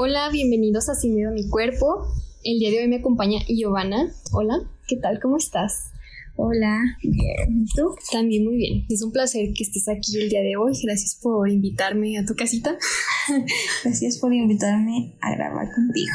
Hola, bienvenidos a Sin Miedo a mi Cuerpo. El día de hoy me acompaña Giovanna. Hola, ¿qué tal? ¿Cómo estás? Hola, bien. ¿Tú? También muy bien. Es un placer que estés aquí el día de hoy. Gracias por invitarme a tu casita. Gracias por invitarme a grabar contigo.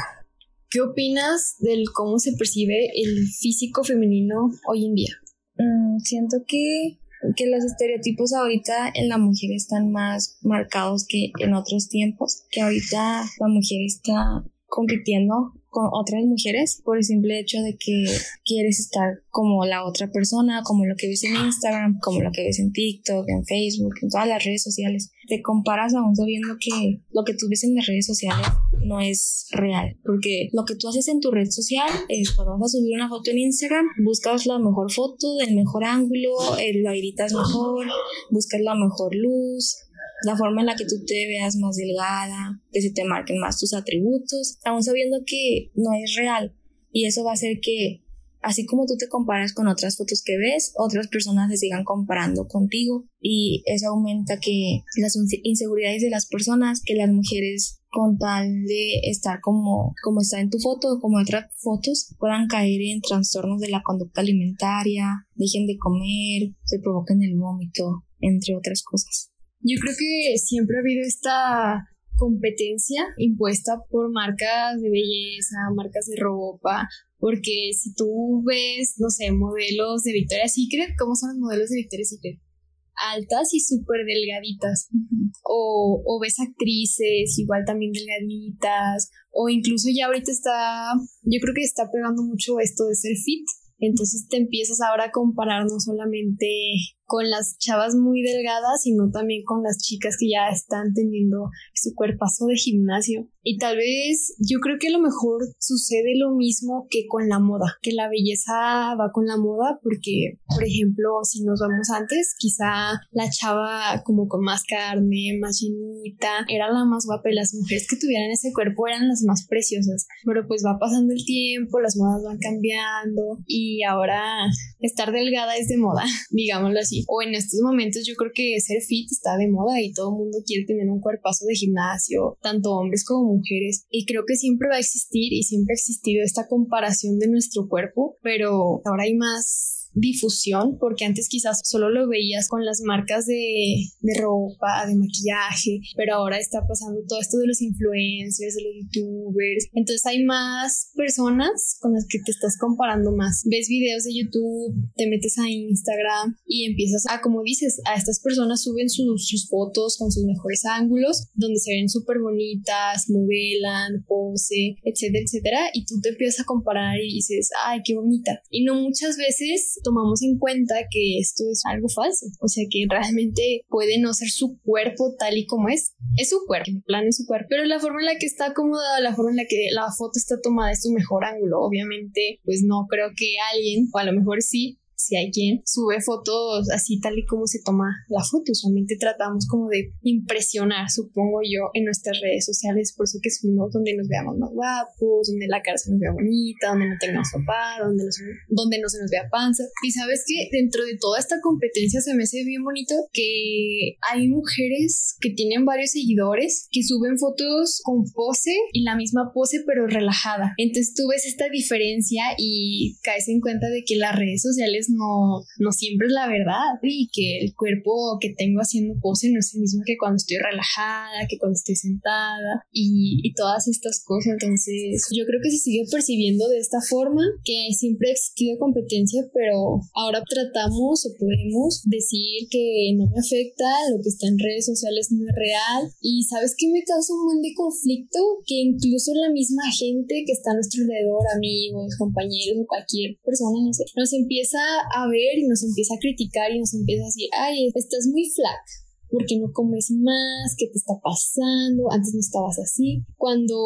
¿Qué opinas del cómo se percibe el físico femenino hoy en día? Mm, siento que que los estereotipos ahorita en la mujer están más marcados que en otros tiempos, que ahorita la mujer está compitiendo con otras mujeres por el simple hecho de que quieres estar como la otra persona, como lo que ves en Instagram, como lo que ves en TikTok, en Facebook, en todas las redes sociales. Te comparas aún sabiendo que lo que tú ves en las redes sociales no es real, porque lo que tú haces en tu red social es cuando vas a subir una foto en Instagram, buscas la mejor foto del mejor ángulo, eh, la editas mejor, buscas la mejor luz, la forma en la que tú te veas más delgada, que se te marquen más tus atributos, aún sabiendo que no es real. Y eso va a hacer que, así como tú te comparas con otras fotos que ves, otras personas se sigan comparando contigo. Y eso aumenta que las inseguridades de las personas, que las mujeres con tal de estar como, como está en tu foto o como otras fotos, puedan caer en trastornos de la conducta alimentaria, dejen de comer, se provoquen el vómito, entre otras cosas. Yo creo que siempre ha habido esta competencia impuesta por marcas de belleza, marcas de ropa, porque si tú ves, no sé, modelos de Victoria's Secret, ¿cómo son los modelos de Victoria's Secret? Altas y súper delgaditas. o, o ves actrices igual también delgaditas, o incluso ya ahorita está, yo creo que está pegando mucho esto de ser fit. Entonces te empiezas ahora a comparar no solamente con las chavas muy delgadas, sino también con las chicas que ya están teniendo su cuerpazo de gimnasio. Y tal vez yo creo que a lo mejor sucede lo mismo que con la moda, que la belleza va con la moda porque, por ejemplo, si nos vamos antes, quizá la chava como con más carne, más llenita, era la más guapa y las mujeres que tuvieran ese cuerpo eran las más preciosas. Pero pues va pasando el tiempo, las modas van cambiando y ahora estar delgada es de moda, digámoslo así o en estos momentos yo creo que ser fit está de moda y todo el mundo quiere tener un cuerpazo de gimnasio, tanto hombres como mujeres. Y creo que siempre va a existir y siempre ha existido esta comparación de nuestro cuerpo, pero ahora hay más difusión, porque antes quizás solo lo veías con las marcas de, de, ropa, de maquillaje, pero ahora está pasando todo esto de los influencers, de los youtubers, entonces hay más personas con las que te estás comparando más. Ves videos de YouTube, te metes a Instagram y empiezas a, como dices, a estas personas suben sus, sus fotos con sus mejores ángulos, donde se ven súper bonitas, modelan, pose, etcétera, etcétera, y tú te empiezas a comparar y dices, ay, qué bonita. Y no muchas veces tomamos en cuenta que esto es algo falso, o sea que realmente puede no ser su cuerpo tal y como es, es su cuerpo, el plan es su cuerpo, pero la forma en la que está acomodada, la forma en la que la foto está tomada es su mejor ángulo, obviamente, pues no creo que alguien, o a lo mejor sí, si hay quien sube fotos así tal y como se toma la foto. Usualmente tratamos como de impresionar, supongo yo, en nuestras redes sociales, por eso que subimos donde nos veamos más guapos, donde la cara se nos vea bonita, donde no tengamos papá, donde, donde no se nos vea panza. Y sabes que dentro de toda esta competencia se me hace bien bonito que hay mujeres que tienen varios seguidores que suben fotos con pose y la misma pose pero relajada. Entonces tú ves esta diferencia y caes en cuenta de que las redes sociales no, no siempre es la verdad y que el cuerpo que tengo haciendo pose no es el mismo que cuando estoy relajada, que cuando estoy sentada y, y todas estas cosas. Entonces yo creo que se sigue percibiendo de esta forma, que siempre ha existido competencia, pero ahora tratamos o podemos decir que no me afecta, lo que está en redes sociales no es real. Y sabes que me causa un buen de conflicto que incluso la misma gente que está a nuestro alrededor, amigos, compañeros o cualquier persona, no sé, nos empieza a ver y nos empieza a criticar y nos empieza a decir, ay, estás muy flaca, porque no comes más? ¿Qué te está pasando? Antes no estabas así. Cuando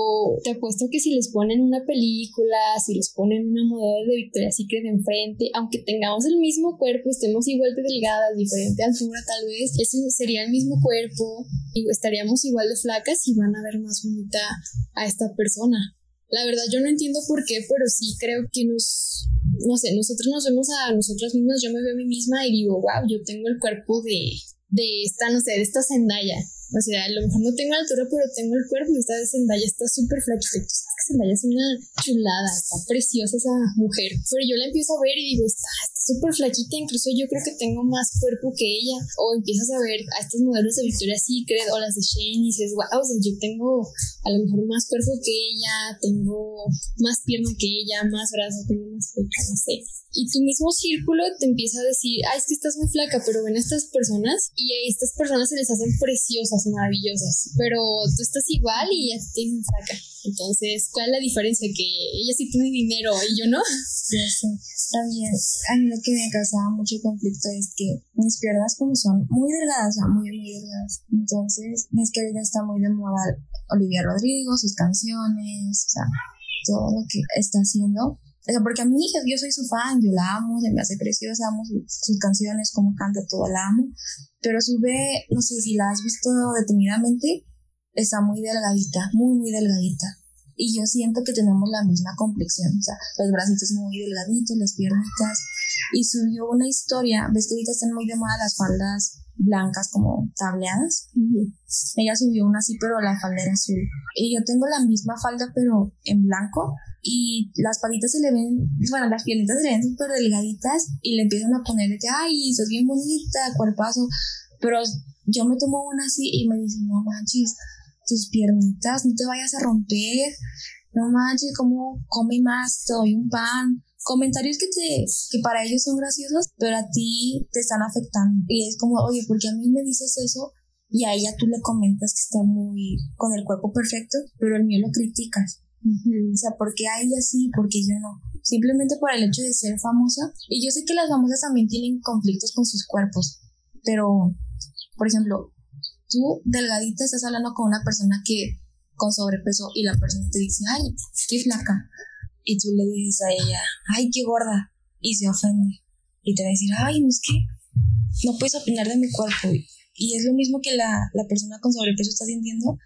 te apuesto que si les ponen una película, si les ponen una modelo de Victoria's Secret enfrente, aunque tengamos el mismo cuerpo, estemos igual de delgadas, diferente altura tal vez, ese sería el mismo cuerpo y estaríamos igual de flacas y van a ver más bonita a esta persona. La verdad yo no entiendo por qué, pero sí creo que nos no sé, nosotros nos vemos a nosotras mismas, yo me veo a mí misma y digo, wow, yo tengo el cuerpo de, de esta, no sé, de esta Zendaya. O sea, a lo mejor no tengo altura, pero tengo el cuerpo y esta Zendaya está súper flaquita. Zendaya es una chulada, está preciosa esa mujer. Pero yo la empiezo a ver y digo, está súper flaquita, incluso yo creo que tengo más cuerpo que ella. O empiezas a ver a estos modelos de Victoria's Secret o las de Shane y dices, wow, o sea, yo tengo a lo mejor más cuerpo que ella, tengo más pierna que ella, más brazo, tengo más pecho, no sé. Y tu mismo círculo te empieza a decir, ah, es que estás muy flaca, pero ven a estas personas y a estas personas se les hacen preciosas, maravillosas, pero tú estás igual y ya te dicen flaca. Entonces, ¿cuál es la diferencia? Que ella sí tiene dinero y yo no. Ya sé. También, a mí lo que me causaba mucho conflicto es que mis piernas como son muy delgadas, o muy, muy delgadas. Entonces, es que ahorita está muy de moda Olivia Rodrigo, sus canciones, o sea, todo lo que está haciendo o sea, porque a mi hija, yo soy su fan, yo la amo, se me hace preciosa, amo sus, canciones, cómo canta, todo la amo. Pero sube, no sé si la has visto detenidamente, está muy delgadita, muy, muy delgadita. Y yo siento que tenemos la misma complexión, o sea, los bracitos muy delgaditos, las piernitas. Y subió una historia, ves que ahorita están muy de moda las faldas blancas como tableadas. Ella subió una así, pero la falda era azul. Y yo tengo la misma falda, pero en blanco y las patitas se le ven, bueno, las piernitas se le ven súper delgaditas y le empiezan a poner de que, ay, sos bien bonita, cuerpazo, pero yo me tomo una así y me dicen, no manches, tus piernitas, no te vayas a romper, no manches, como come más, te doy un pan. Comentarios que, te, que para ellos son graciosos, pero a ti te están afectando. Y es como, oye, porque a mí me dices eso y a ella tú le comentas que está muy con el cuerpo perfecto, pero el mío lo criticas. O sea, porque a ella sí, porque yo no. Simplemente por el hecho de ser famosa. Y yo sé que las famosas también tienen conflictos con sus cuerpos. Pero, por ejemplo, tú delgadita estás hablando con una persona que con sobrepeso y la persona te dice, ay, qué flaca. Y tú le dices a ella, ay, qué gorda. Y se ofende. Y te va a decir, ay, no es que no puedes opinar de mi cuerpo. Y es lo mismo que la, la persona con sobrepeso está sintiendo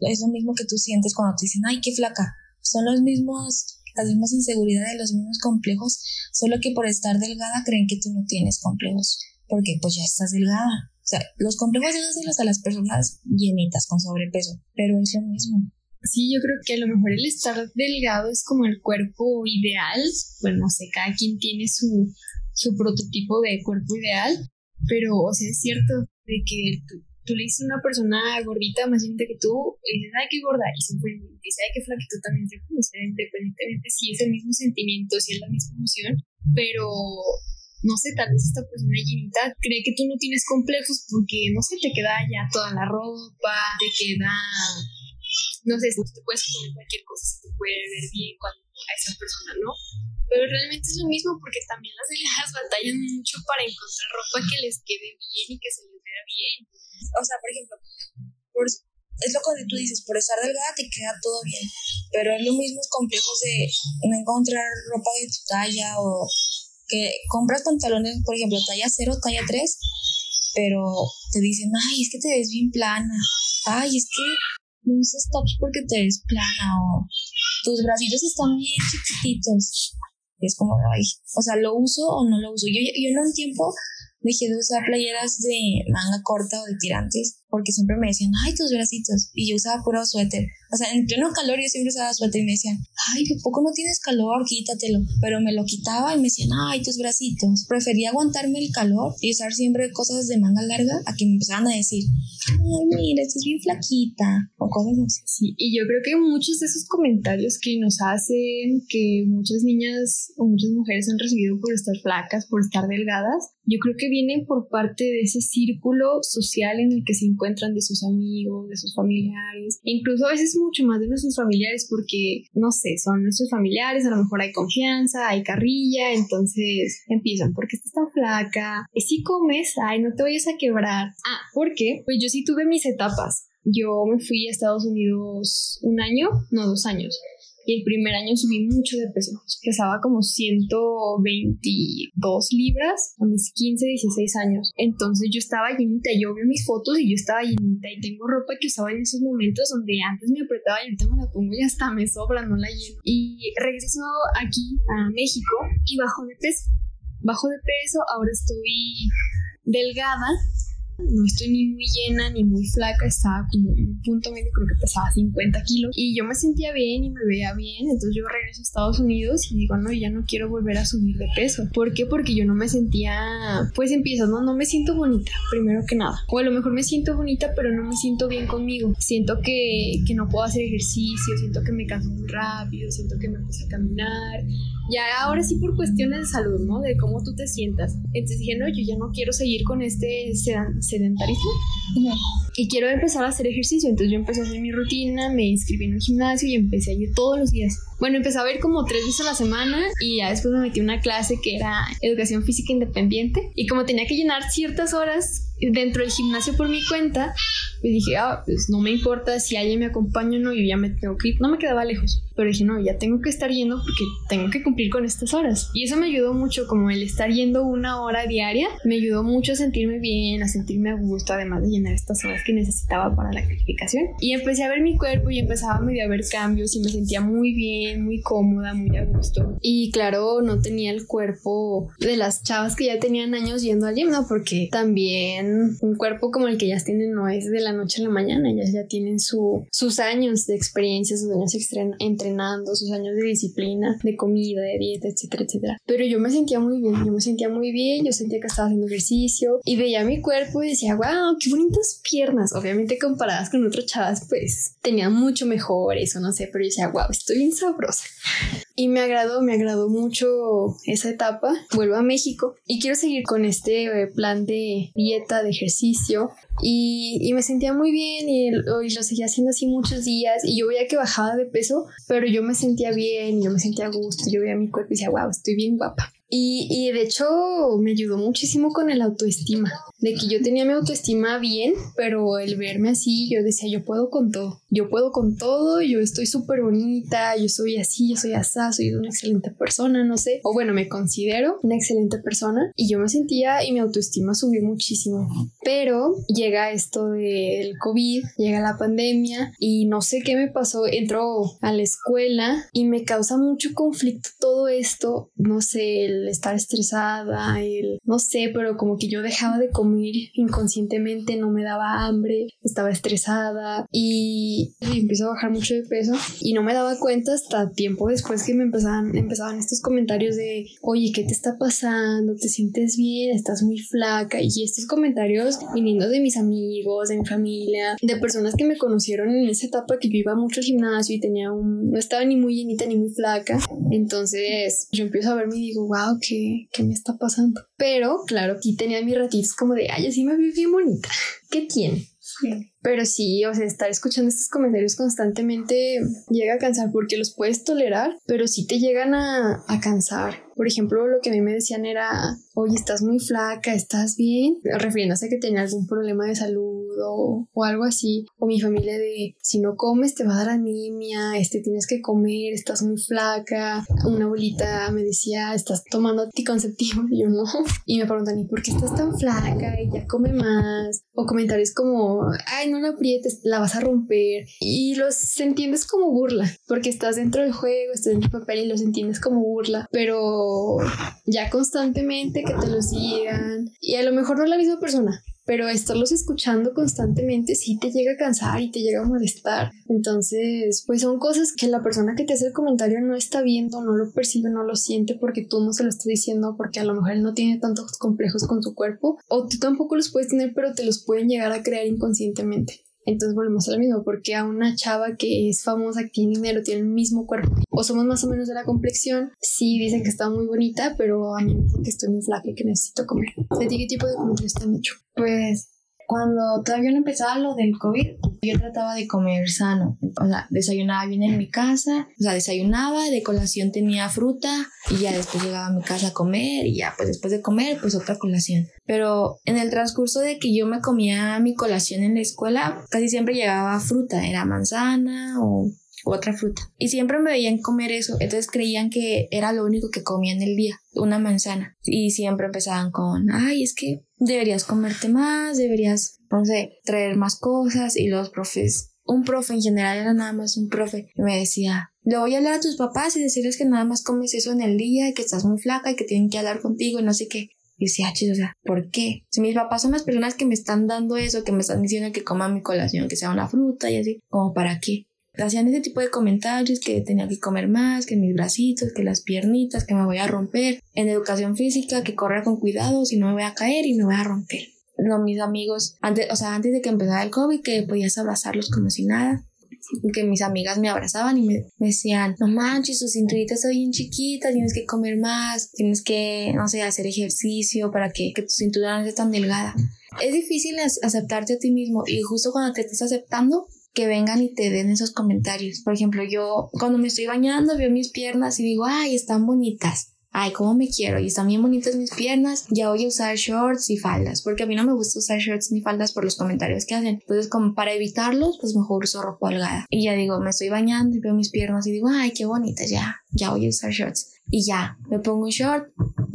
es lo mismo que tú sientes cuando te dicen, ay, qué flaca. Son los mismos, las mismas inseguridades, los mismos complejos, solo que por estar delgada creen que tú no tienes complejos, porque pues ya estás delgada. O sea, los complejos los a las personas llenitas con sobrepeso, pero es lo mismo. Sí, yo creo que a lo mejor el estar delgado es como el cuerpo ideal. Bueno, no sé, cada quien tiene su, su prototipo de cuerpo ideal, pero, o sea, es cierto de que tú le dices a una persona gordita más lenta que tú, y dices, ay, qué gorda, y siempre dice, ay, qué flaquito también se independientemente si es el mismo sentimiento, si es la misma emoción, pero no sé, tal vez esta persona llenita cree que tú no tienes complejos porque, no sé, te queda ya toda la ropa, te queda, no sé, te puedes poner cualquier cosa, se te puede ver bien cuando a esa persona, ¿no? Pero realmente es lo mismo porque también las delgadas batallan mucho para encontrar ropa que les quede bien y que se les vea bien o sea, por ejemplo, es lo que tú dices, por estar delgada te queda todo bien, pero es lo mismo complejos de no encontrar ropa de tu talla o que compras pantalones, por ejemplo, talla 0, talla 3, pero te dicen, ay, es que te ves bien plana, ay, es que no usas tops porque te ves plana o tus bracitos están bien chiquititos. es como, ay, o sea, ¿lo uso o no lo uso? Yo, yo en un tiempo dejé de usar playeras de manga corta o de tirantes porque siempre me decían, ay, tus bracitos. Y yo usaba puro suéter. O sea, en pleno calor yo siempre usaba suéter y me decían, ay, ¿de poco no tienes calor? Quítatelo. Pero me lo quitaba y me decían, ay, tus bracitos. Prefería aguantarme el calor y usar siempre cosas de manga larga a que me empezaran a decir, ay, mira, estás bien flaquita. O cosas así. Sí, y yo creo que muchos de esos comentarios que nos hacen, que muchas niñas o muchas mujeres han recibido por estar flacas, por estar delgadas, yo creo que vienen por parte de ese círculo social en el que se encuentran de sus amigos, de sus familiares, incluso a veces mucho más de nuestros familiares porque, no sé, son nuestros familiares, a lo mejor hay confianza, hay carrilla, entonces empiezan, ¿por qué estás tan flaca? ¿Y si comes? Ay, no te vayas a quebrar. Ah, ¿por qué? Pues yo sí tuve mis etapas. Yo me fui a Estados Unidos un año, no dos años y el primer año subí mucho de peso. Pesaba como 122 libras a mis 15, 16 años. Entonces yo estaba llenita. Yo veo mis fotos y yo estaba llenita y tengo ropa que usaba en esos momentos donde antes me apretaba y ahorita me la pongo y hasta me sobra, no la lleno. Y regreso aquí a México y bajo de peso. Bajo de peso, ahora estoy delgada no estoy ni muy llena ni muy flaca, estaba como un punto medio, creo que pesaba 50 kilos y yo me sentía bien y me veía bien, entonces yo regreso a Estados Unidos y digo, no, ya no quiero volver a subir de peso. ¿Por qué? Porque yo no me sentía, pues empiezo, no, no me siento bonita, primero que nada. O a lo mejor me siento bonita, pero no me siento bien conmigo. Siento que, que no puedo hacer ejercicio, siento que me canso muy rápido, siento que me puse a caminar. Ya ahora sí por cuestiones de salud, ¿no? De cómo tú te sientas. Entonces dije, no, yo ya no quiero seguir con este sedentarismo y quiero empezar a hacer ejercicio. Entonces yo empecé a hacer mi rutina, me inscribí en un gimnasio y empecé a ir todos los días. Bueno, empecé a ir como tres veces a la semana y ya después me metí en una clase que era educación física independiente y como tenía que llenar ciertas horas dentro del gimnasio por mi cuenta, y dije, ah, pues no me importa si alguien me acompaña o no, yo ya me tengo que ir. No me quedaba lejos, pero dije, no, ya tengo que estar yendo porque tengo que cumplir con estas horas. Y eso me ayudó mucho, como el estar yendo una hora diaria, me ayudó mucho a sentirme bien, a sentirme a gusto, además de llenar estas horas que necesitaba para la calificación. Y empecé a ver mi cuerpo y empezaba medio a ver cambios y me sentía muy bien, muy cómoda, muy a gusto. Y claro, no tenía el cuerpo de las chavas que ya tenían años yendo al gym, ¿no? Porque también un cuerpo como el que ellas tienen no es de la noche a la mañana, ellas ya tienen su, sus años de experiencia, sus años entrenando, sus años de disciplina, de comida, de dieta, etcétera, etcétera. Pero yo me sentía muy bien, yo me sentía muy bien, yo sentía que estaba haciendo ejercicio y veía mi cuerpo y decía, wow, qué bonitas piernas. Obviamente comparadas con otras chavas, pues tenían mucho mejor eso, no sé, pero yo decía, wow, estoy bien sabrosa. Y me agradó, me agradó mucho esa etapa. Vuelvo a México y quiero seguir con este eh, plan de dieta, de ejercicio. Y, y me sentía muy bien y, lo seguía haciendo así muchos días. Y yo veía que bajaba de peso, pero yo me sentía bien, yo me sentía a gusto. Yo veía mi cuerpo y decía, wow, estoy bien guapa. Y, y, de hecho me ayudó muchísimo con el autoestima, de que yo tenía mi autoestima bien, pero el verme así, yo decía, yo puedo con todo, yo puedo con todo, yo estoy súper bonita, yo soy así, yo soy asá, soy una excelente persona, no sé, o bueno, me considero una excelente persona y yo me sentía y mi autoestima subió muchísimo. Pero llega esto del COVID, llega la pandemia y no sé qué me pasó, entró a la escuela y me causa mucho conflicto todo esto, no sé, el estar estresada, el no sé, pero como que yo dejaba de comer inconscientemente, no me daba hambre, estaba estresada y, empiezo a bajar mucho de peso y no me daba cuenta hasta tiempo después que me empezaban, empezaban estos comentarios de, oye, ¿qué te está pasando? ¿Te sientes bien? ¿Estás muy flaca? Y estos comentarios viniendo de mis amigos, de mi familia, de personas que me conocieron en esa etapa que yo iba mucho al gimnasio y tenía un, no estaba ni muy llenita ni muy flaca. Entonces yo empiezo a verme y digo, wow, ¿qué, me está pasando? Pero, claro, aquí tenía mis ratitos como de, ay, así me vi bien bonita. ¿Qué tiene? Pero sí, o sea, estar escuchando estos comentarios constantemente llega a cansar porque los puedes tolerar, pero sí te llegan a, a cansar. Por ejemplo, lo que a mí me decían era, oye, estás muy flaca, ¿estás bien? Refiriéndose a que tenía algún problema de salud o, algo así. O mi familia de, si no comes te va a dar anemia, este, tienes que comer, estás muy flaca. Una abuelita me decía, estás tomando anticonceptivo. Y yo no. Y me preguntan, ¿y por qué estás tan flaca? Y ya come más. O comentarios como, ay, no la aprietes, la vas a romper. Y los entiendes como burla, porque estás dentro del juego, estás dentro del papel y los entiendes como burla. Pero ya constantemente que te los digan. Y a lo mejor no es la misma persona, pero estarlos escuchando constantemente sí te llega a cansar y te llega a molestar. Entonces, pues son cosas que la persona que te hace el comentario no está viendo, no lo percibe, no lo siente porque tú no se lo estás diciendo, porque a lo mejor él no tiene tantos complejos con su cuerpo, o tú tampoco los puedes tener, pero te los pueden llegar a crear inconscientemente. Entonces volvemos a lo mismo, porque a una chava que es famosa, que tiene dinero, tiene el mismo cuerpo, o somos más o menos de la complexión, sí dicen que está muy bonita, pero a mí me dicen que estoy muy flaca y que necesito comer. ¿De qué tipo de comentarios te hecho? Pues cuando todavía no empezaba lo del COVID, yo trataba de comer sano. O sea, desayunaba bien en mi casa, o sea, desayunaba, de colación tenía fruta y ya después llegaba a mi casa a comer y ya, pues después de comer, pues otra colación. Pero en el transcurso de que yo me comía mi colación en la escuela, casi siempre llegaba fruta, era manzana o otra fruta. Y siempre me veían comer eso, entonces creían que era lo único que comía en el día, una manzana. Y siempre empezaban con, ay, es que deberías comerte más, deberías, no sé, traer más cosas. Y los profes, un profe en general era nada más un profe, y me decía, le voy a hablar a tus papás y decirles que nada más comes eso en el día, que estás muy flaca y que tienen que hablar contigo y no sé qué. Y decía, o sea, ¿por qué? Si mis papás son las personas que me están dando eso, que me están diciendo que coma mi colación, que sea una fruta y así, ¿como para qué? Hacían ese tipo de comentarios que tenía que comer más, que mis bracitos, que las piernitas, que me voy a romper. En educación física, que correr con cuidado, si no me voy a caer y me voy a romper. No, mis amigos, antes, o sea, antes de que empezara el COVID, que podías abrazarlos como si nada que mis amigas me abrazaban y me, decían, no manches, tu cinturita está bien chiquita, tienes que comer más, tienes que, no sé, hacer ejercicio para que, que tu cintura no esté tan delgada. Es difícil aceptarte a ti mismo y justo cuando te estás aceptando, que vengan y te den esos comentarios. Por ejemplo, yo cuando me estoy bañando veo mis piernas y digo, ay, están bonitas ay, cómo me quiero y están bien bonitas mis piernas, ya voy a usar shorts y faldas, porque a mí no me gusta usar shorts ni faldas por los comentarios que hacen. Entonces, como para evitarlos, pues mejor uso ropa holgada. Y ya digo, me estoy bañando y veo mis piernas y digo, ay, qué bonitas, ya, ya voy a usar shorts. Y ya, me pongo un short,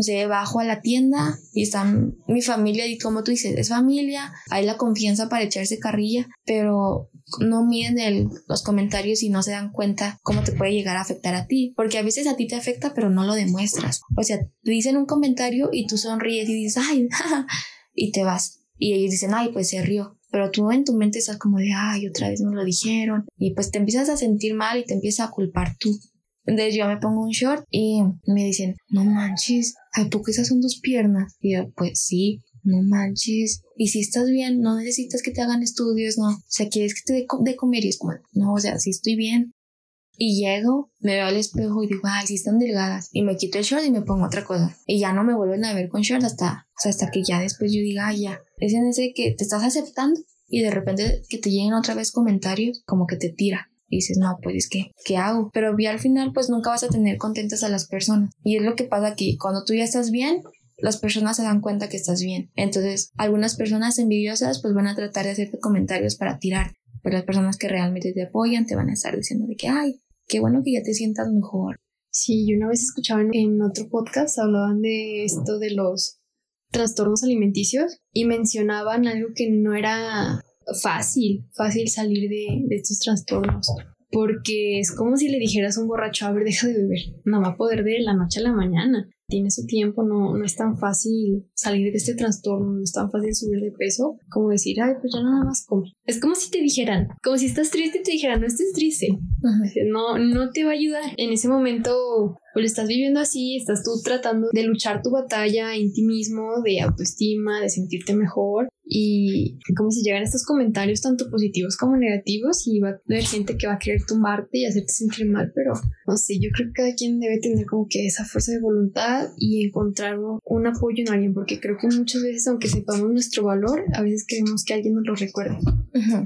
sea, bajo a la tienda y están mi familia y como tú dices, es familia, hay la confianza para echarse carrilla, pero no miden los comentarios y no se dan cuenta cómo te puede llegar a afectar a ti, porque a veces a ti te afecta pero no lo demuestras. O sea, te dicen un comentario y tú sonríes y dices, ay, y te vas. Y ellos dicen, ay, pues se rió. Pero tú en tu mente estás como de, ay, otra vez me lo dijeron. Y pues te empiezas a sentir mal y te empiezas a culpar tú. Entonces yo me pongo un short y me dicen, no manches, ¿por qué esas son tus piernas? Y yo, pues sí, no manches. Y si estás bien, no necesitas que te hagan estudios, no. O sea, quieres que te dé de comer y es como, no, o sea, si estoy bien. Y llego, me veo al espejo y digo, ay, si están delgadas. Y me quito el short y me pongo otra cosa. Y ya no me vuelven a ver con short hasta, o sea, hasta que ya después yo diga, ay, ya. Es en ese que te estás aceptando y de repente que te lleguen otra vez comentarios, como que te tira. Dices, no, pues es que, ¿qué hago? Pero al final, pues nunca vas a tener contentas a las personas. Y es lo que pasa aquí, cuando tú ya estás bien, las personas se dan cuenta que estás bien. Entonces, algunas personas envidiosas pues van a tratar de hacerte comentarios para tirar, pero las personas que realmente te apoyan te van a estar diciendo de que, ay, qué bueno que ya te sientas mejor. Sí, yo una vez escuchaba en, otro podcast, hablaban de esto de los trastornos alimenticios y mencionaban algo que no era fácil, fácil salir de, de estos trastornos porque es como si le dijeras a un borracho, a ver, deja de beber, no va a poder de la noche a la mañana tiene su tiempo, no, no es tan fácil salir de este trastorno, no es tan fácil subir de peso como decir, ay, pues ya nada más come. Es como si te dijeran, como si estás triste y te dijeran, no estés triste. No, no te va a ayudar. En ese momento o lo estás viviendo así, estás tú tratando de luchar tu batalla en ti mismo, de autoestima, de sentirte mejor. Y como si llegan estos comentarios tanto positivos como negativos y va a haber gente que va a querer tumbarte y hacerte sentir mal, pero no sé, yo creo que cada quien debe tener como que esa fuerza de voluntad y encontrar un apoyo en alguien, porque creo que muchas veces, aunque sepamos nuestro valor, a veces queremos que alguien nos lo recuerde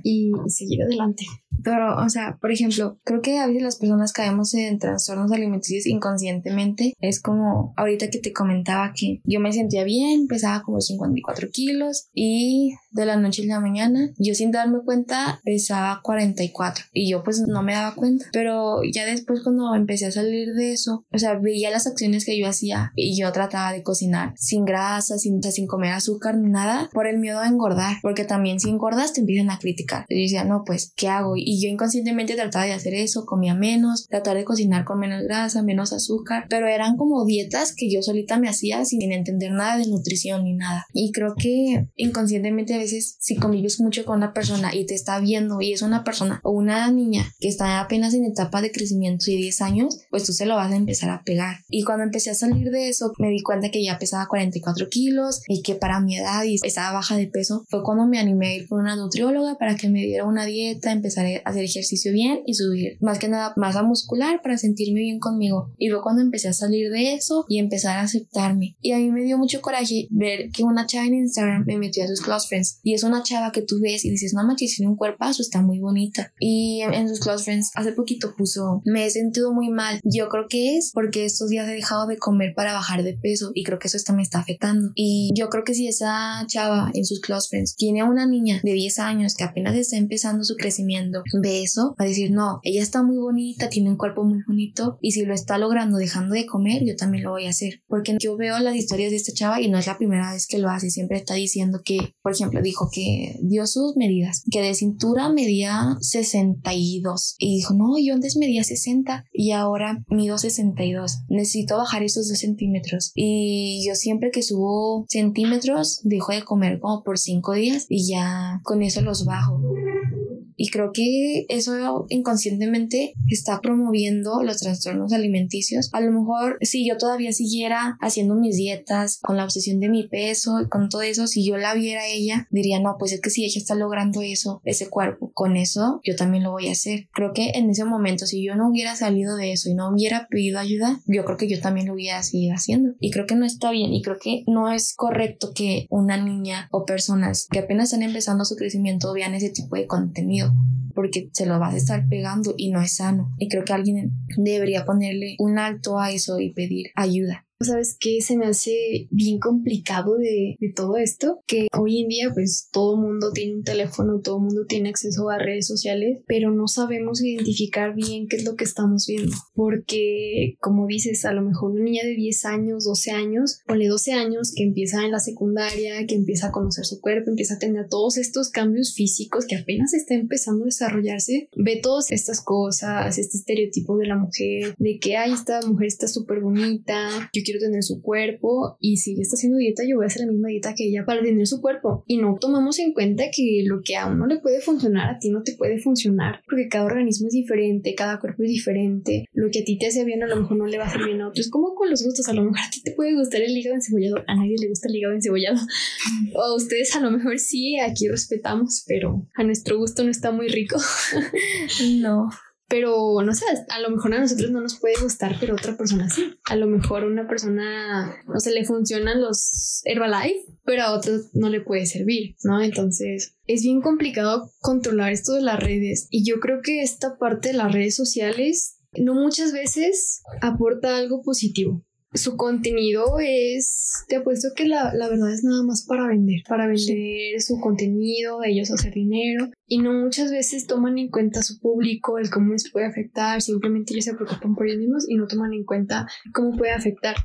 y seguir adelante. Pero, o sea, por ejemplo, creo que a veces las personas caemos en trastornos alimenticios inconscientemente. Es como ahorita que te comentaba que yo me sentía bien, pesaba como 54 kilos y de la noche a la mañana, yo sin darme cuenta pesaba 44 y yo pues no me daba cuenta. Pero ya después cuando empecé a salir de eso, o sea, veía las acciones que yo hacía y yo trataba de cocinar sin grasa, sin, sin comer azúcar ni nada por el miedo a engordar, porque también si engordas te empiezan a criticar. Y yo decía, no, pues, ¿qué hago? Y yo inconscientemente trataba de hacer eso, comía menos, tratar de cocinar con menos grasa, menos azúcar, pero eran como dietas que yo solita me hacía sin entender nada de nutrición ni nada. Y creo que inconscientemente veces si convives mucho con una persona y te está viendo y es una persona o una niña que está apenas en etapa de crecimiento de 10 años, pues tú se lo vas a empezar a pegar. Y cuando empecé a salir de eso, me di cuenta que ya pesaba 44 kilos y que para mi edad y estaba baja de peso, fue cuando me animé a ir con una nutrióloga para que me diera una dieta, empezar a hacer ejercicio bien y subir más que nada masa muscular para sentirme bien conmigo. Y fue cuando empecé a salir de eso y empezar a aceptarme. Y a mí me dio mucho coraje ver que una chava en Instagram me metió a sus close friends y es una chava que tú ves y dices, no manches, tiene un cuerpazo, está muy bonita. Y en, sus close friends hace poquito puso, me he sentido muy mal. Yo creo que es porque estos días he dejado de comer para bajar de peso y creo que eso está, me está afectando. Y yo creo que si esa chava en sus close friends tiene a una niña de 10 años que apenas está empezando su crecimiento ve eso, va a decir, no, ella está muy bonita, tiene un cuerpo muy bonito y si lo está logrando dejando de comer, yo también lo voy a hacer. Porque yo veo las historias de esta chava y no es la primera vez que lo hace, siempre está diciendo que, por ejemplo, dijo que dio sus medidas, que de cintura medía 62 y dijo, no, yo antes medía 60 y ahora mido 62. Necesito bajar esos dos centímetros. Y yo siempre que subo centímetros, dejo de comer como por 5 días y ya con eso los bajo. Y creo que eso inconscientemente está promoviendo los trastornos alimenticios. A lo mejor si yo todavía siguiera haciendo mis dietas con la obsesión de mi peso y con todo eso, si yo la viera a ella, diría, no, pues es que si ella está logrando eso, ese cuerpo, con eso yo también lo voy a hacer. Creo que en ese momento, si yo no hubiera salido de eso y no hubiera pedido ayuda, yo creo que yo también lo hubiera seguido haciendo. Y creo que no está bien y creo que no es correcto que una niña o personas que apenas están empezando su crecimiento vean ese tipo de contenido porque se lo vas a estar pegando y no es sano. Y creo que alguien debería ponerle un alto a eso y pedir ayuda. ¿Sabes qué? Se me hace bien complicado de, de todo esto, que hoy en día pues todo mundo tiene un teléfono, todo mundo tiene acceso a redes sociales, pero no sabemos identificar bien qué es lo que estamos viendo, porque como dices, a lo mejor una niña de 10 años, 12 años, ponle 12 años que empieza en la secundaria, que empieza a conocer su cuerpo, empieza a tener todos estos cambios físicos que apenas está empezando a desarrollarse, ve todas estas cosas, este estereotipo de la mujer, de que, ay, esta mujer está súper bonita, yo quiero tener su cuerpo y si ella está haciendo dieta, yo voy a hacer la misma dieta que ella para tener su cuerpo. Y no tomamos en cuenta que lo que a uno le puede funcionar, a ti no te puede funcionar, porque cada organismo es diferente, cada cuerpo es diferente. Lo que a ti te hace bien a lo mejor no le va a hacer bien a otro. Es como con los gustos, a lo mejor a ti te puede gustar el hígado encebollado, a nadie le gusta el hígado encebollado. o a ustedes a lo mejor sí, aquí respetamos, pero a nuestro gusto no está muy rico. no. Pero no sé, a lo mejor a nosotros no nos puede gustar, pero a otra persona sí. A lo mejor una persona no se le funcionan los Herbalife, pero a otro no le puede servir, ¿no? Entonces es bien complicado controlar esto de las redes. Y yo creo que esta parte de las redes sociales no muchas veces aporta algo positivo su contenido es, te apuesto que la, la, verdad es nada más para vender, para vender su contenido, ellos hacer dinero y no muchas veces toman en cuenta su público, el cómo les puede afectar, simplemente ellos se preocupan por ellos mismos y no toman en cuenta cómo puede afectar.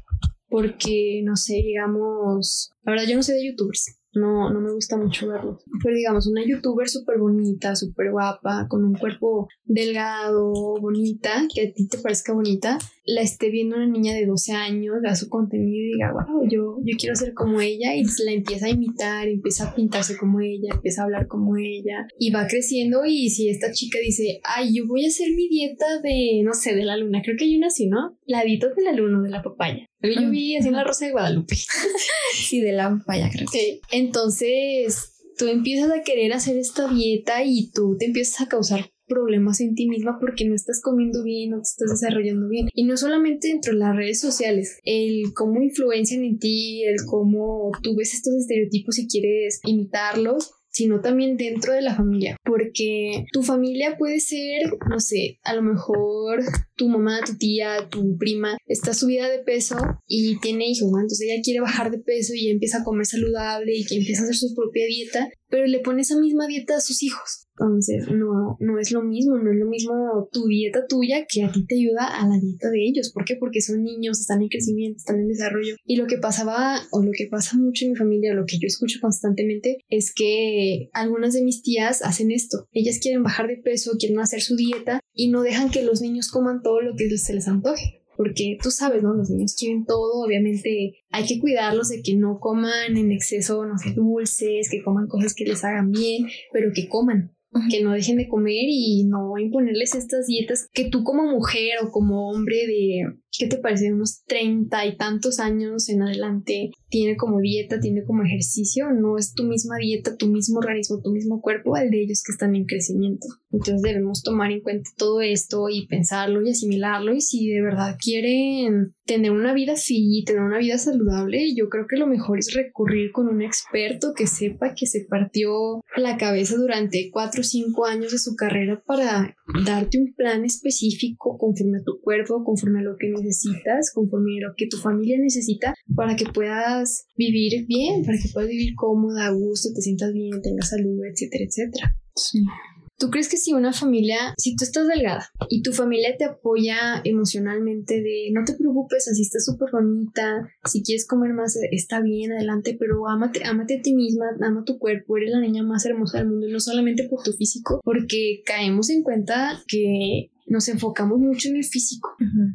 Porque, no sé, digamos, la verdad yo no sé de youtubers, no, no me gusta mucho verlo. Pero digamos, una youtuber súper bonita, súper guapa, con un cuerpo delgado, bonita, que a ti te parezca bonita, la esté viendo una niña de 12 años, vea su contenido y diga, wow, yo, yo quiero ser como ella y la empieza a imitar, empieza a pintarse como ella, empieza a hablar como ella y va creciendo y si esta chica dice, ay, yo voy a hacer mi dieta de, no sé, de la luna, creo que hay una así, ¿no? La dieta de la luna, de la papaya. Yo vi así en la Rosa de Guadalupe. sí, de la papaya, creo. Sí. Entonces, tú empiezas a querer hacer esta dieta y tú te empiezas a causar problemas en ti misma porque no estás comiendo bien, no te estás desarrollando bien. Y no solamente dentro de las redes sociales, el cómo influencian en ti, el cómo tú ves estos estereotipos y quieres imitarlos, sino también dentro de la familia, porque tu familia puede ser, no sé, a lo mejor tu mamá, tu tía, tu prima está subida de peso y tiene hijos, ¿no? Entonces ella quiere bajar de peso y empieza a comer saludable y que empieza a hacer su propia dieta, pero le pone esa misma dieta a sus hijos. Entonces, no, no es lo mismo, no es lo mismo tu dieta tuya que a ti te ayuda a la dieta de ellos. ¿Por qué? Porque son niños, están en crecimiento, están en desarrollo. Y lo que pasaba, o lo que pasa mucho en mi familia, lo que yo escucho constantemente, es que algunas de mis tías hacen esto. Ellas quieren bajar de peso, quieren hacer su dieta y no dejan que los niños coman todo lo que se les antoje porque tú sabes, ¿no? Los niños quieren todo, obviamente hay que cuidarlos de que no coman en exceso, no sé, dulces, que coman cosas que les hagan bien, pero que coman que no dejen de comer y no imponerles estas dietas que tú como mujer o como hombre de, ¿qué te parece? Unos treinta y tantos años en adelante tiene como dieta, tiene como ejercicio, no es tu misma dieta, tu mismo organismo, tu mismo cuerpo al de ellos que están en crecimiento. Entonces debemos tomar en cuenta todo esto y pensarlo y asimilarlo y si de verdad quieren tener una vida así, tener una vida saludable, yo creo que lo mejor es recurrir con un experto que sepa que se partió la cabeza durante cuatro o cinco años de su carrera para darte un plan específico conforme a tu cuerpo, conforme a lo que necesitas, conforme a lo que tu familia necesita para que puedas vivir bien, para que puedas vivir cómoda, a gusto, te sientas bien, tengas salud, etcétera, etcétera. Sí. ¿Tú crees que si una familia, si tú estás delgada y tu familia te apoya emocionalmente de no te preocupes, así estás súper bonita, si quieres comer más está bien, adelante, pero ámate, ámate a ti misma, ama tu cuerpo, eres la niña más hermosa del mundo y no solamente por tu físico, porque caemos en cuenta que nos enfocamos mucho en el físico.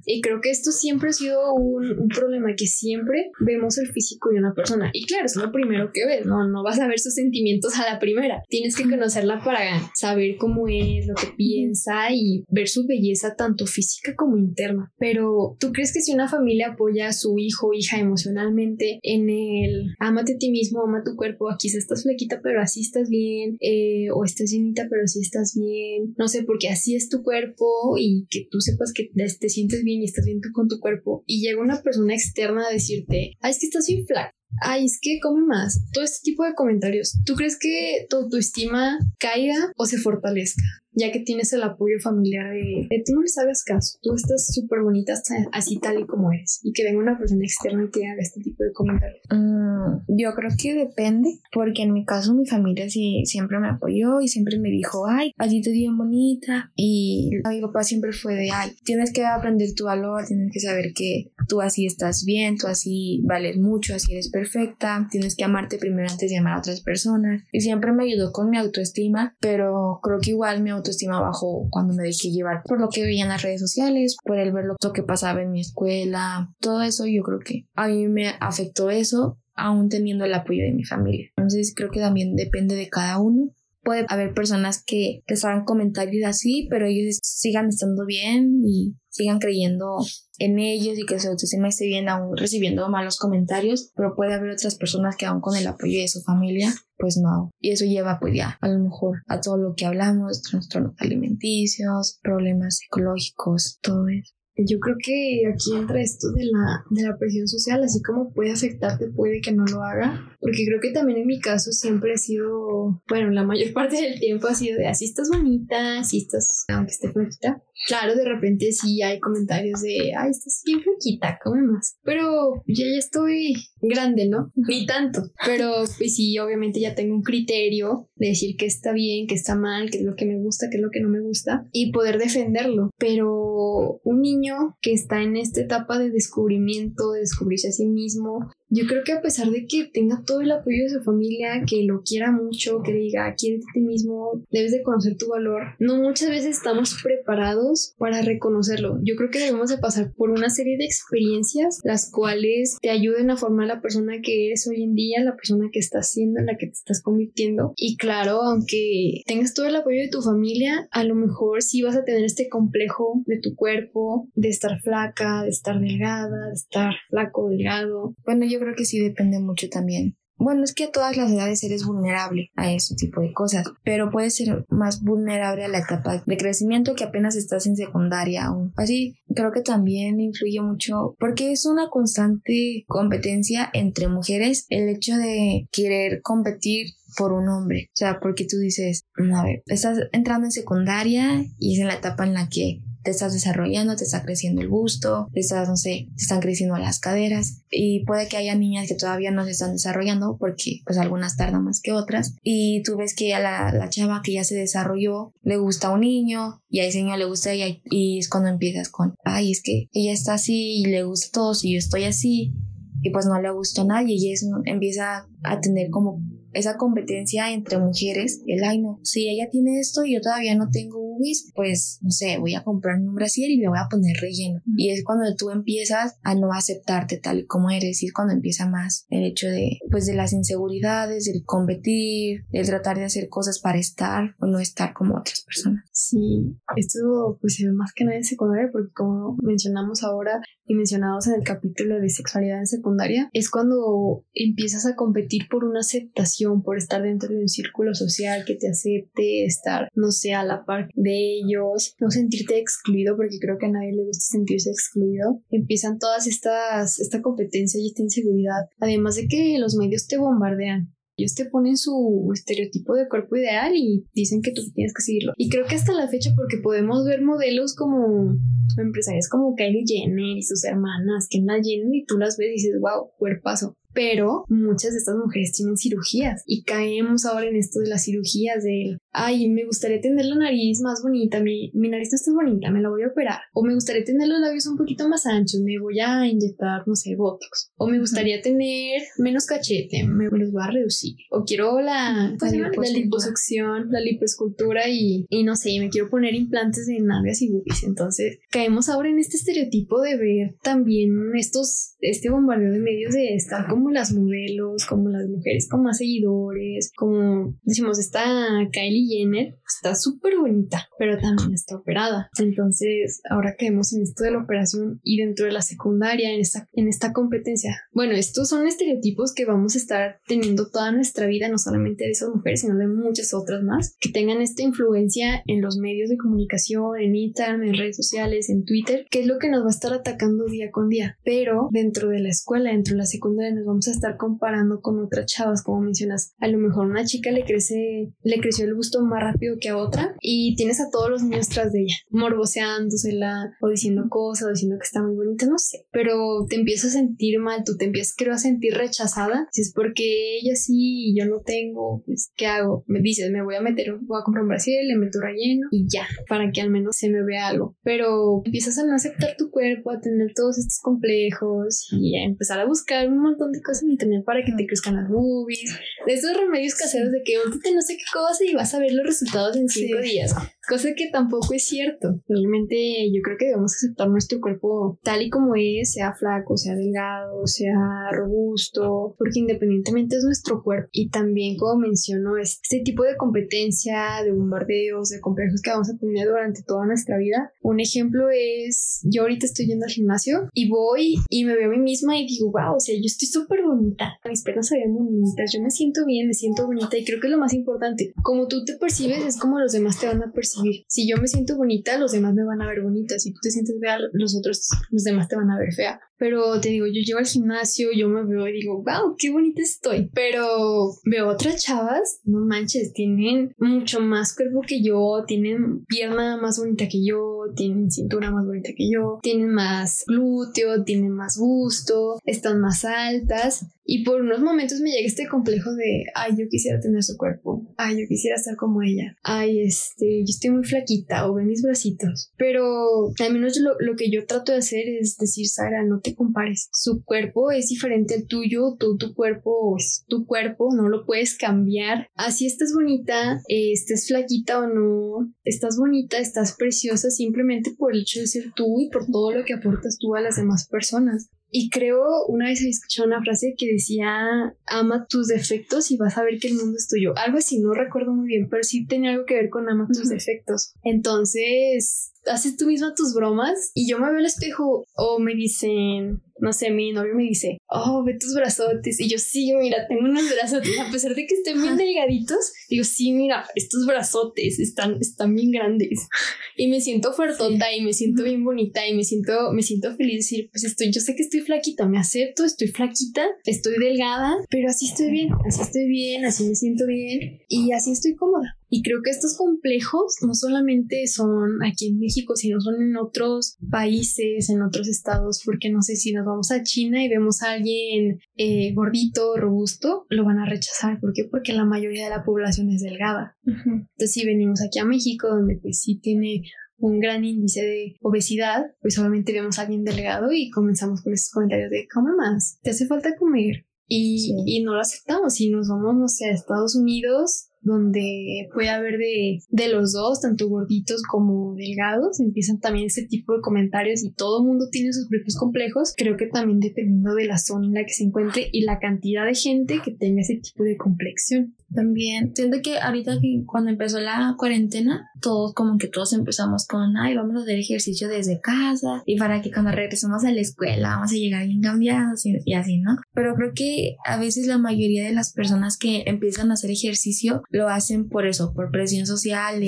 Y creo que esto siempre ha sido un, problema, que siempre vemos el físico de una persona. Y claro, es lo primero que ves, ¿no? No vas a ver sus sentimientos a la primera. Tienes que conocerla para saber cómo es, lo que piensa y ver su belleza tanto física como interna. Pero, ¿tú crees que si una familia apoya a su hijo o hija emocionalmente en el amate a ti mismo, ama tu cuerpo, aquí estás flequita, pero así estás bien, eh, o estás llenita, pero así estás bien, no sé, porque así es tu cuerpo, y que tú sepas que te sientes bien y estás bien tú con tu cuerpo y llega una persona externa a decirte, ay, es que estás bien flaco, ay, es que come más, todo este tipo de comentarios, ¿tú crees que tu autoestima caiga o se fortalezca? Ya que tienes el apoyo familiar de, tú no les hagas caso, tú estás súper bonita así tal y como eres y que venga una persona externa y te haga este tipo de comentarios. Mm, yo creo que depende, porque en mi caso mi familia sí siempre me apoyó y siempre me dijo, ay, así te bien bonita y mi papá siempre fue de, ay, tienes que aprender tu valor, tienes que saber que tú así estás bien, tú así vales mucho, así eres perfecta, tienes que amarte primero antes de amar a otras personas y siempre me ayudó con mi autoestima, pero creo que igual mi autoestima autoestima bajó cuando me dejé llevar por lo que veía en las redes sociales, por el ver lo, que pasaba en mi escuela, todo eso yo creo que a mí me afectó eso aún teniendo el apoyo de mi familia. Entonces creo que también depende de cada uno. Puede haber personas que les hagan comentarios así, pero ellos sigan estando bien y sigan creyendo en ellos y que su autoestima esté bien aún recibiendo malos comentarios, pero puede haber otras personas que aún con el apoyo de su familia, pues no. Y eso lleva pues ya a lo mejor a todo lo que hablamos, trastornos alimenticios, problemas psicológicos, todo eso. Yo creo que aquí entra esto de la, de la presión social, así como puede afectarte, puede que no lo haga, porque creo que también en mi caso siempre ha sido, bueno, la mayor parte del tiempo ha sido de así estás bonita, así estás, aunque esté flaquita, Claro, de repente sí hay comentarios de, ay, estás bien flaquita, come más. Pero ya, ya estoy grande, ¿no? Ni tanto. Pero pues sí, obviamente ya tengo un criterio de decir que está bien, que está mal, qué es lo que me gusta, qué es lo que no me gusta y poder defenderlo. Pero un niño que está en esta etapa de descubrimiento, de descubrirse a sí mismo, yo creo que a pesar de que tenga todo el apoyo de su familia, que lo quiera mucho, que diga, quiere a ti mismo, debes de conocer tu valor, no muchas veces estamos preparados para reconocerlo. Yo creo que debemos de pasar por una serie de experiencias las cuales te ayuden a formar la persona que eres hoy en día, la persona que estás siendo, en la que te estás convirtiendo. Y claro, aunque tengas todo el apoyo de tu familia, a lo mejor sí vas a tener este complejo de tu cuerpo, de estar flaca, de estar delgada, de estar flaco, delgado. Bueno, yo creo que sí depende mucho también. Bueno, es que a todas las edades eres vulnerable a ese tipo de cosas, pero puedes ser más vulnerable a la etapa de crecimiento que apenas estás en secundaria aún. Así, creo que también influye mucho porque es una constante competencia entre mujeres el hecho de querer competir por un hombre. O sea, porque tú dices, a ver, estás entrando en secundaria y es en la etapa en la que te estás desarrollando, te está creciendo el busto, te estás, no sé, te están creciendo las caderas. Y puede que haya niñas que todavía no se están desarrollando porque pues algunas tardan más que otras. Y tú ves que a la, la chava que ya se desarrolló le gusta un niño y a ese niño le gusta y es cuando empiezas con, ay, es que ella está así y le gusta a todos y yo estoy así y pues no le gusta a nadie y eso empieza a tener como esa competencia entre mujeres, el ay no, si ella tiene esto y yo todavía no tengo ubis, pues no sé, voy a comprar un brasier y le voy a poner relleno. Y es cuando tú empiezas a no aceptarte tal y como eres, y es cuando empieza más el hecho de, pues de las inseguridades, del competir, del tratar de hacer cosas para estar o no estar como otras personas. Sí, esto pues se ve más que nada en secundaria porque como mencionamos ahora y mencionados en el capítulo de sexualidad en secundaria, es cuando empiezas a competir por una aceptación por estar dentro de un círculo social que te acepte, estar, no sé, a la par de ellos, no sentirte excluido, porque creo que a nadie le gusta sentirse excluido. Empiezan todas estas, esta competencia y esta inseguridad, además de que los medios te bombardean. Ellos te ponen su estereotipo de cuerpo ideal y dicen que tú tienes que seguirlo. Y creo que hasta la fecha, porque podemos ver modelos como empresarias como Kylie Jenner y sus hermanas, que la Jenner, y tú las ves y dices, wow, cuerpazo pero muchas de estas mujeres tienen cirugías y caemos ahora en esto de las cirugías del ay, me gustaría tener la nariz más bonita, mi, mi nariz no está bonita, me la voy a operar. O me gustaría tener los labios un poquito más anchos, me voy a inyectar, no sé, botox. O me gustaría tener menos cachete, me los voy a reducir. O quiero la, la, liposucción, la lipoescultura y, y no sé, me quiero poner implantes de nalgas y boobies. Entonces, caemos ahora en este estereotipo de ver también estos, este bombardeo de medios de estar como las modelos, como las mujeres con más seguidores, como decimos, esta Kylie Jenner está súper bonita, pero también está operada. Entonces, ahora caemos en esto de la operación y dentro de la secundaria, en esta, en esta competencia. Bueno, estos son estereotipos que vamos a estar teniendo toda nuestra vida, no solamente de esas mujeres, sino de muchas otras más, que tengan esta influencia en los medios de comunicación, en Instagram, en redes sociales, en Twitter, que es lo que nos va a estar atacando día con día. Pero dentro de la escuela, dentro de la secundaria, nos vamos a estar comparando con otras chavas, como mencionas. A lo mejor una chica le crece, le creció el gusto más rápido que a otra y tienes a todos los niños tras de ella, morboseándosela o diciendo cosas o diciendo que está muy bonita, no sé. Pero te empiezas a sentir mal, tú te empiezas, creo, a sentir rechazada. Si es porque ella sí y yo no tengo, pues, ¿qué hago? Me dices, me voy a meter, voy a comprar un brasier, le meto relleno y ya, para que al menos se me vea algo. Pero empiezas a no aceptar tu cuerpo, a tener todos estos complejos y a empezar a buscar un montón de cosas en internet para que te crezcan las boobies, de esos remedios caseros de que no sé qué cosa y vas a ver los resultados en cinco días cosa que tampoco es cierto. Realmente yo creo que debemos aceptar nuestro cuerpo tal y como es, sea flaco, sea delgado, sea robusto, porque independientemente es nuestro cuerpo. Y también, como menciono, este tipo de competencia, de bombardeos, de complejos que vamos a tener durante toda nuestra vida. Un ejemplo es, yo ahorita estoy yendo al gimnasio y voy y me veo a mí misma y digo, wow, o sea, yo estoy súper bonita, mis piernas se ven bonitas, yo me siento bien, me siento bonita y creo que es lo más importante, como tú te percibes es como los demás te van a percibir si yo me siento bonita, los demás me van a ver bonita. Si tú te sientes fea, los otros, los demás te van a ver fea. Pero te digo, yo llego al gimnasio, yo me veo y digo, wow, qué bonita estoy. Pero veo otras chavas, no manches, tienen mucho más cuerpo que yo, tienen pierna más bonita que yo, tienen cintura más bonita que yo, tienen más glúteo, tienen más busto, están más altas. Y por unos momentos me llega este complejo de, ay, yo quisiera tener su cuerpo, ay, yo quisiera estar como ella, ay, este, yo estoy muy flaquita o ve mis bracitos. Pero al menos lo, lo que yo trato de hacer es decir, Sara, no te compares. Su cuerpo es diferente al tuyo, tú, tu cuerpo es tu cuerpo, no lo puedes cambiar. Así estás bonita, eh, estés flaquita o no, estás bonita, estás preciosa simplemente por el hecho de ser tú y por todo lo que aportas tú a las demás personas. Y creo, una vez había escuchado una frase que decía, ama tus defectos y vas a ver que el mundo es tuyo. Algo así, no recuerdo muy bien, pero sí tenía algo que ver con ama tus defectos. Entonces, haces tú misma tus bromas y yo me veo al espejo o me dicen, no sé, mi novio me dice, oh, ve tus brazotes. Y yo, sí, mira, tengo unos brazotes. A pesar de que estén bien delgaditos, digo, sí, mira, estos brazotes están, están bien grandes. Y me siento fuertota y me siento bien bonita y me siento, me siento feliz de decir, pues estoy, yo sé que estoy flaquita, me acepto, estoy flaquita, estoy delgada, pero así estoy bien, así estoy bien, así me siento bien y así estoy cómoda. Y creo que estos complejos no solamente son aquí en México, sino son en otros países, en otros estados, porque no sé si nos vamos a China y vemos a alguien eh, gordito, robusto, lo van a rechazar. ¿Por qué? Porque la mayoría de la población es delgada. Entonces, si venimos aquí a México, donde pues sí tiene un gran índice de obesidad, pues obviamente vemos a alguien delgado y comenzamos con esos comentarios de, come más, te hace falta comer. Y, y no lo aceptamos y nos vamos, no sé, a Estados Unidos donde puede haber de, de los dos, tanto gorditos como delgados, empiezan también ese tipo de comentarios y todo mundo tiene sus propios complejos. Creo que también dependiendo de la zona en la que se encuentre y la cantidad de gente que tenga ese tipo de complexión. También siento que ahorita que cuando empezó la cuarentena, todos como que todos empezamos con, ay, vamos a hacer ejercicio desde casa y para que cuando regresemos a la escuela vamos a llegar bien cambiados y, y así, ¿no? Pero creo que a veces la mayoría de las personas que empiezan a hacer ejercicio lo hacen por eso, por presión social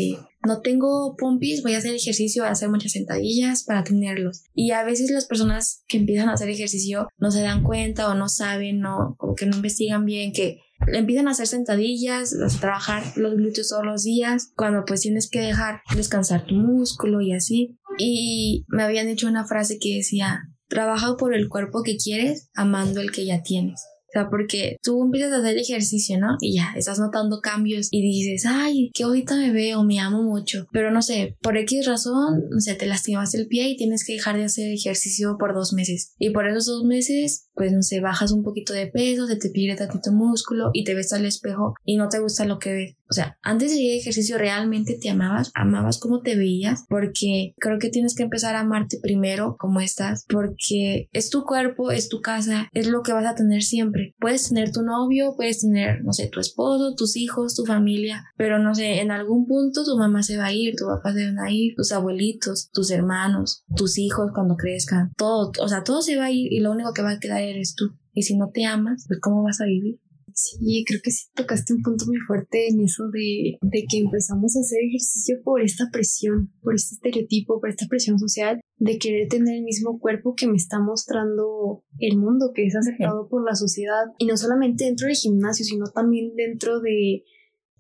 no tengo pompis, voy a hacer ejercicio, voy a hacer muchas sentadillas para tenerlos. Y a veces las personas que empiezan a hacer ejercicio no se dan cuenta o no saben, no, como que no investigan bien que empiezan a hacer sentadillas, a trabajar los glúteos todos los días, cuando pues tienes que dejar descansar tu músculo y así. Y me habían dicho una frase que decía, trabaja por el cuerpo que quieres, amando el que ya tienes. O sea, porque tú empiezas a hacer ejercicio, ¿no? Y ya, estás notando cambios y dices, ay, que ahorita me veo, me amo mucho. Pero no sé, por X razón, no sé, te lastimas el pie y tienes que dejar de hacer ejercicio por dos meses. Y por esos dos meses, pues no sé, bajas un poquito de peso, se te pierde tantito músculo y te ves al espejo y no te gusta lo que ves. O sea, antes de ir ejercicio realmente te amabas, amabas cómo te veías, porque creo que tienes que empezar a amarte primero como estás, porque es tu cuerpo, es tu casa, es lo que vas a tener siempre. Puedes tener tu novio, puedes tener, no sé, tu esposo, tus hijos, tu familia, pero no sé, en algún punto tu mamá se va a ir, tu papá se van a ir, tus abuelitos, tus hermanos, tus hijos cuando crezcan, todo, o sea, todo se va a ir y lo único que va a quedar eres tú. Y si no te amas, pues ¿cómo vas a vivir? Sí, creo que sí tocaste un punto muy fuerte en eso de, de, que empezamos a hacer ejercicio por esta presión, por este estereotipo, por esta presión social de querer tener el mismo cuerpo que me está mostrando el mundo, que es aceptado por la sociedad. Y no solamente dentro del gimnasio, sino también dentro de,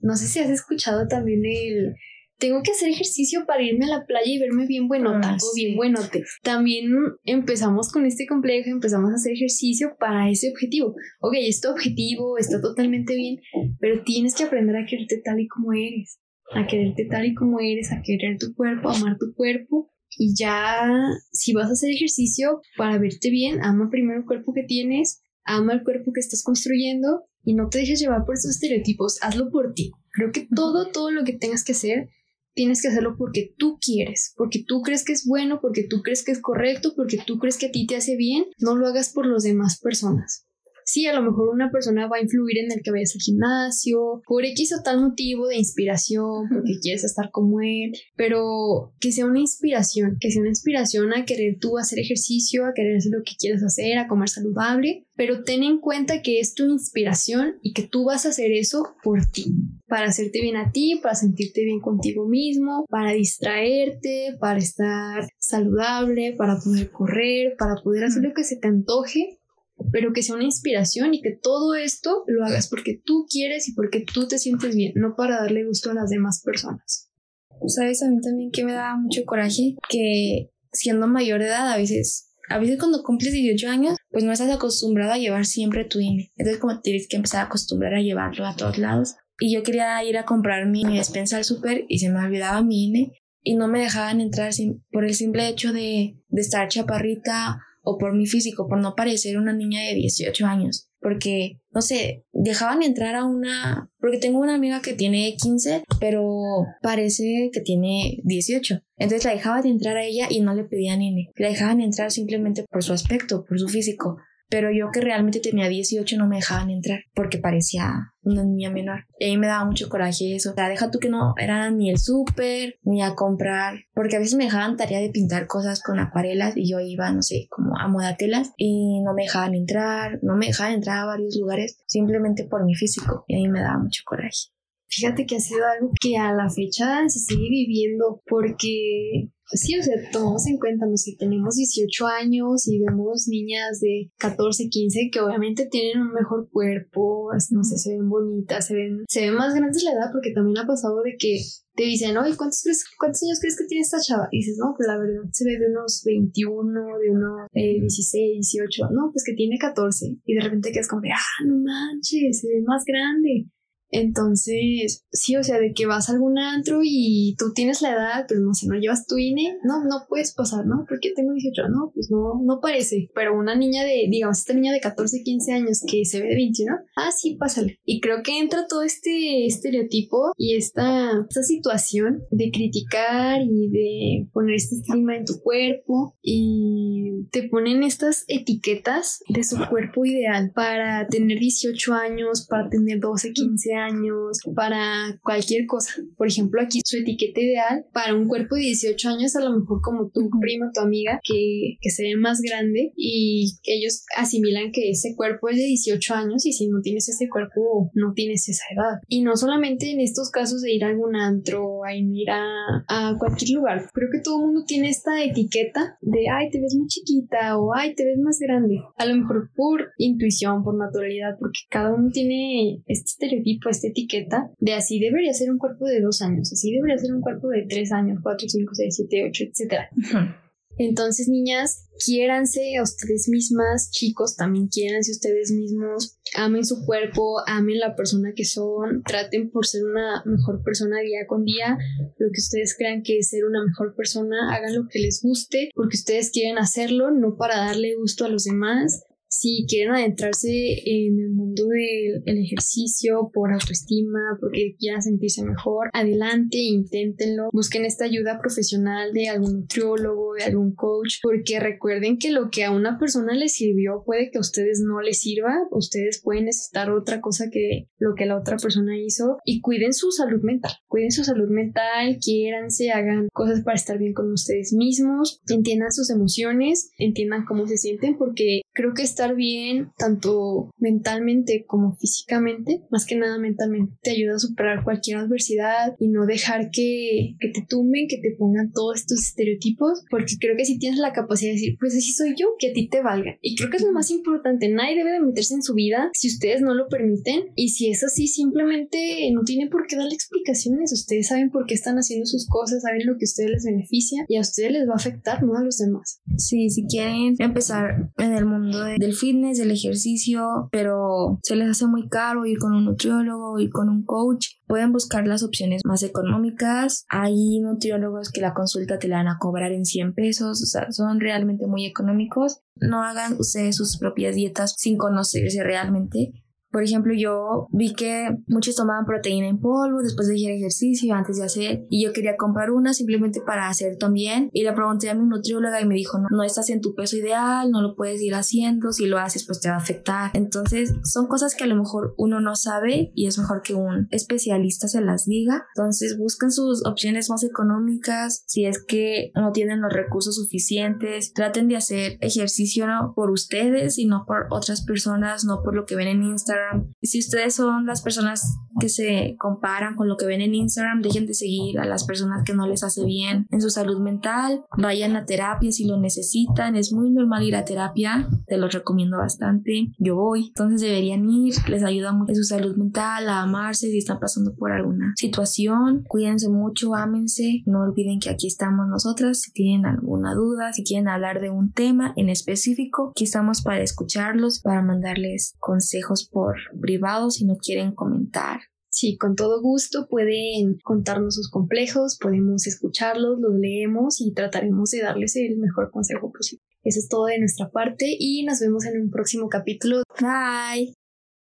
no sé si has escuchado también el tengo que hacer ejercicio para irme a la playa y verme bien buenota ah, o bien buenote. También empezamos con este complejo, empezamos a hacer ejercicio para ese objetivo. Ok, este objetivo está totalmente bien, pero tienes que aprender a quererte tal y como eres, a quererte tal y como eres, a querer tu cuerpo, a amar tu cuerpo. Y ya, si vas a hacer ejercicio para verte bien, ama primero el cuerpo que tienes, ama el cuerpo que estás construyendo y no te dejes llevar por esos estereotipos, hazlo por ti. Creo que todo, todo lo que tengas que hacer tienes que hacerlo porque tú quieres, porque tú crees que es bueno, porque tú crees que es correcto, porque tú crees que a ti te hace bien, no lo hagas por las demás personas. Sí, a lo mejor una persona va a influir en el que vayas al gimnasio, por X o tal motivo de inspiración, porque quieres estar como él, pero que sea una inspiración, que sea una inspiración a querer tú hacer ejercicio, a querer hacer lo que quieres hacer, a comer saludable, pero ten en cuenta que es tu inspiración y que tú vas a hacer eso por ti, para hacerte bien a ti, para sentirte bien contigo mismo, para distraerte, para estar saludable, para poder correr, para poder hacer lo que se te antoje pero que sea una inspiración y que todo esto lo hagas porque tú quieres y porque tú te sientes bien, no para darle gusto a las demás personas. Sabes, a mí también que me da mucho coraje que siendo mayor de edad a veces a veces cuando cumples 18 años, pues no estás acostumbrado a llevar siempre tu INE. Entonces como tienes que empezar a acostumbrar a llevarlo a todos lados. Y yo quería ir a comprar mi despensa al súper y se me olvidaba mi INE y no me dejaban entrar sin, por el simple hecho de, de estar chaparrita o por mi físico, por no parecer una niña de 18 años. Porque, no sé, dejaban entrar a una... Porque tengo una amiga que tiene 15, pero parece que tiene 18. Entonces la dejaban entrar a ella y no le pedían INE. La dejaban entrar simplemente por su aspecto, por su físico pero yo que realmente tenía 18 no me dejaban entrar porque parecía una niña menor. Y ahí me daba mucho coraje eso. O sea, deja tú que no era ni el súper, ni a comprar, porque a veces me dejaban tarea de pintar cosas con acuarelas y yo iba, no sé, como a modatelas y no me dejaban entrar, no me dejaban entrar a varios lugares simplemente por mi físico. Y ahí me daba mucho coraje. Fíjate que ha sido algo que a la fecha se sigue viviendo porque sí, o sea, tomamos en cuenta, no sé, tenemos 18 años y vemos niñas de 14, 15 que obviamente tienen un mejor cuerpo, no sé, se ven bonitas, se ven, se ven más grandes la edad porque también ha pasado de que te dicen, oye, ¿cuántos, ¿cuántos años crees que tiene esta chava? Y dices, no, pues la verdad se ve de unos 21, de unos 16, 18, no, pues que tiene 14 y de repente quedas como de, ah, no manches, se ve más grande. Entonces, sí, o sea, de que vas a algún antro y tú tienes la edad, pero no sé, no llevas tu INE, no, no puedes pasar, ¿no? Porque tengo 18, no, pues no, no parece. Pero una niña de, digamos, esta niña de 14, 15 años que se ve de 21, ah, sí, pásale. Y creo que entra todo este estereotipo y esta, esta situación de criticar y de poner este estigma en tu cuerpo y te ponen estas etiquetas de su cuerpo ideal para tener 18 años, para tener 12, 15 años para cualquier cosa. Por ejemplo, aquí su etiqueta ideal para un cuerpo de 18 años, a lo mejor como tu prima, tu amiga, que, que se ve más grande y ellos asimilan que ese cuerpo es de 18 años y si no tienes ese cuerpo, no tienes esa edad. Y no solamente en estos casos de ir a algún antro, a ir a, a cualquier lugar. Creo que todo el mundo tiene esta etiqueta de, ay, te ves muy chiquita o, ay, te ves más grande. A lo mejor por intuición, por naturalidad, porque cada uno tiene este estereotipo esta etiqueta de así debería ser un cuerpo de dos años, así debería ser un cuerpo de tres años, cuatro, cinco, seis, siete, ocho, etc. Entonces, niñas, quiéranse a ustedes mismas, chicos, también quiéranse ustedes mismos, amen su cuerpo, amen la persona que son, traten por ser una mejor persona día con día, lo que ustedes crean que es ser una mejor persona, hagan lo que les guste, porque ustedes quieren hacerlo, no para darle gusto a los demás, si quieren adentrarse en el mundo del ejercicio por autoestima, porque quieran sentirse mejor, adelante, inténtenlo, busquen esta ayuda profesional de algún nutriólogo, de algún coach, porque recuerden que lo que a una persona les sirvió puede que a ustedes no les sirva, ustedes pueden necesitar otra cosa que lo que la otra persona hizo. Y cuiden su salud mental, cuiden su salud mental, quiéranse, hagan cosas para estar bien con ustedes mismos, entiendan sus emociones, entiendan cómo se sienten, porque creo que estar bien tanto mentalmente como físicamente, más que nada mentalmente, te ayuda a superar cualquier adversidad y no dejar que, que te tumben, que te pongan todos estos estereotipos, porque creo que si tienes la capacidad de decir, pues así soy yo, que a ti te valga. Y creo que es lo más importante, nadie debe de meterse en su vida si ustedes no lo permiten y si es así, simplemente no tiene por qué darle explicaciones, ustedes saben por qué están haciendo sus cosas, saben lo que a ustedes les beneficia y a ustedes les va a afectar, no a los demás. Sí, si quieren empezar en el mundo del fitness, del ejercicio, pero se les hace muy caro ir con un nutriólogo, ir con un coach, pueden buscar las opciones más económicas. Hay nutriólogos que la consulta te la van a cobrar en 100 pesos, o sea, son realmente muy económicos. No hagan ustedes sus propias dietas sin conocerse realmente por ejemplo, yo vi que muchos tomaban proteína en polvo después de hacer ejercicio, antes de hacer, y yo quería comprar una simplemente para hacer también. Y le pregunté a mi nutrióloga y me dijo, no, no estás en tu peso ideal, no lo puedes ir haciendo, si lo haces pues te va a afectar. Entonces, son cosas que a lo mejor uno no sabe y es mejor que un especialista se las diga. Entonces, busquen sus opciones más económicas, si es que no tienen los recursos suficientes, traten de hacer ejercicio por ustedes y no por otras personas, no por lo que ven en Instagram si ustedes son las personas que se comparan con lo que ven en Instagram, dejen de seguir a las personas que no les hace bien en su salud mental, vayan a terapia si lo necesitan, es muy normal ir a terapia, te lo recomiendo bastante, yo voy, entonces deberían ir, les ayuda mucho en su salud mental, a amarse si están pasando por alguna situación, cuídense mucho, ámense, no olviden que aquí estamos nosotras, si tienen alguna duda, si quieren hablar de un tema en específico, aquí estamos para escucharlos, para mandarles consejos por privado si no quieren comentar. Sí, con todo gusto pueden contarnos sus complejos, podemos escucharlos, los leemos y trataremos de darles el mejor consejo posible. Eso es todo de nuestra parte y nos vemos en un próximo capítulo. Bye.